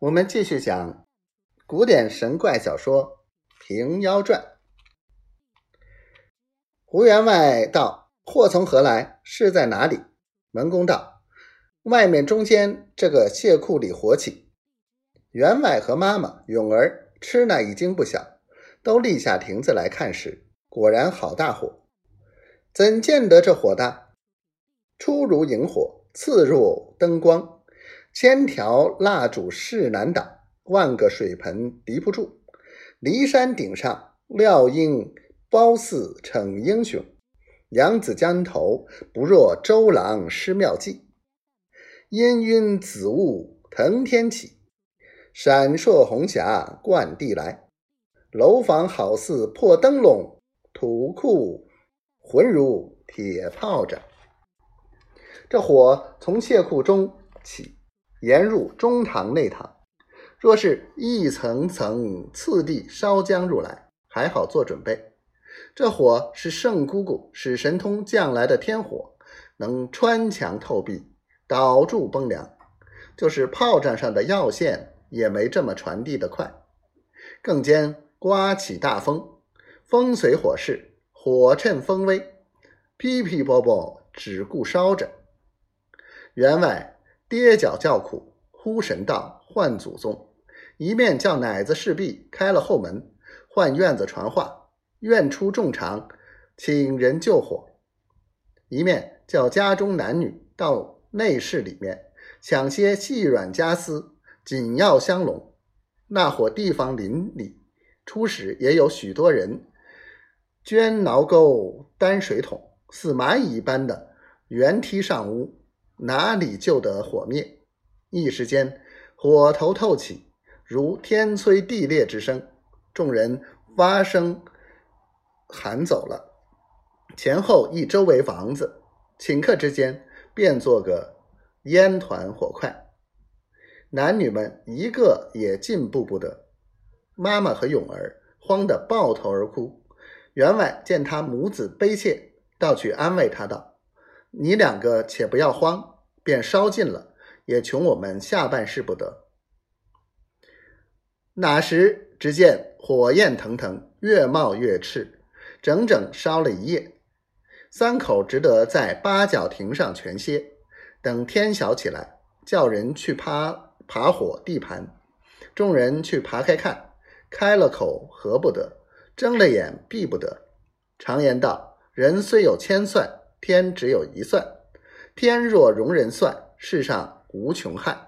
我们继续讲古典神怪小说《平妖传》。胡员外道：“祸从何来？是在哪里？”门公道：“外面中间这个谢库里火起。”员外和妈妈、永儿吃那一惊不小，都立下亭子来看时，果然好大火。怎见得这火大？初如萤火，次若灯光。千条蜡烛势难挡，万个水盆敌不住。骊山顶上，料应褒姒逞英雄；扬子江头，不若周郎施妙计。氤氲紫雾腾天起，闪烁红霞贯地来。楼房好似破灯笼，土库浑如铁炮仗。这火从谢库中起。沿入中堂内堂，若是一层层次第烧将入来，还好做准备。这火是圣姑姑使神通降来的天火，能穿墙透壁，导柱崩梁。就是炮仗上的药线也没这么传递的快。更兼刮起大风，风随火势，火趁风威，噼噼啵啵只顾烧着。员外。跌脚叫苦，呼神道唤祖宗，一面叫奶子侍婢开了后门，唤院子传话，愿出众长，请人救火；一面叫家中男女到内室里面抢些细软家私，紧要香笼。那伙地方邻里，初时也有许多人捐挠钩担水桶，似蚂蚁一般的原梯上屋。哪里救得火灭？一时间，火头透起，如天摧地裂之声。众人发声喊走了。前后一周围房子，顷刻之间变作个烟团火块。男女们一个也进步不得。妈妈和勇儿慌得抱头而哭。员外见他母子悲切，倒去安慰他道。你两个且不要慌，便烧尽了，也穷我们下半世不得。哪时只见火焰腾腾，越冒越炽，整整烧了一夜。三口只得在八角亭上全歇，等天晓起来，叫人去爬爬火地盘。众人去爬开看，开了口合不得，睁了眼闭不得。常言道：人虽有千算。天只有一算，天若容人算，世上无穷汉。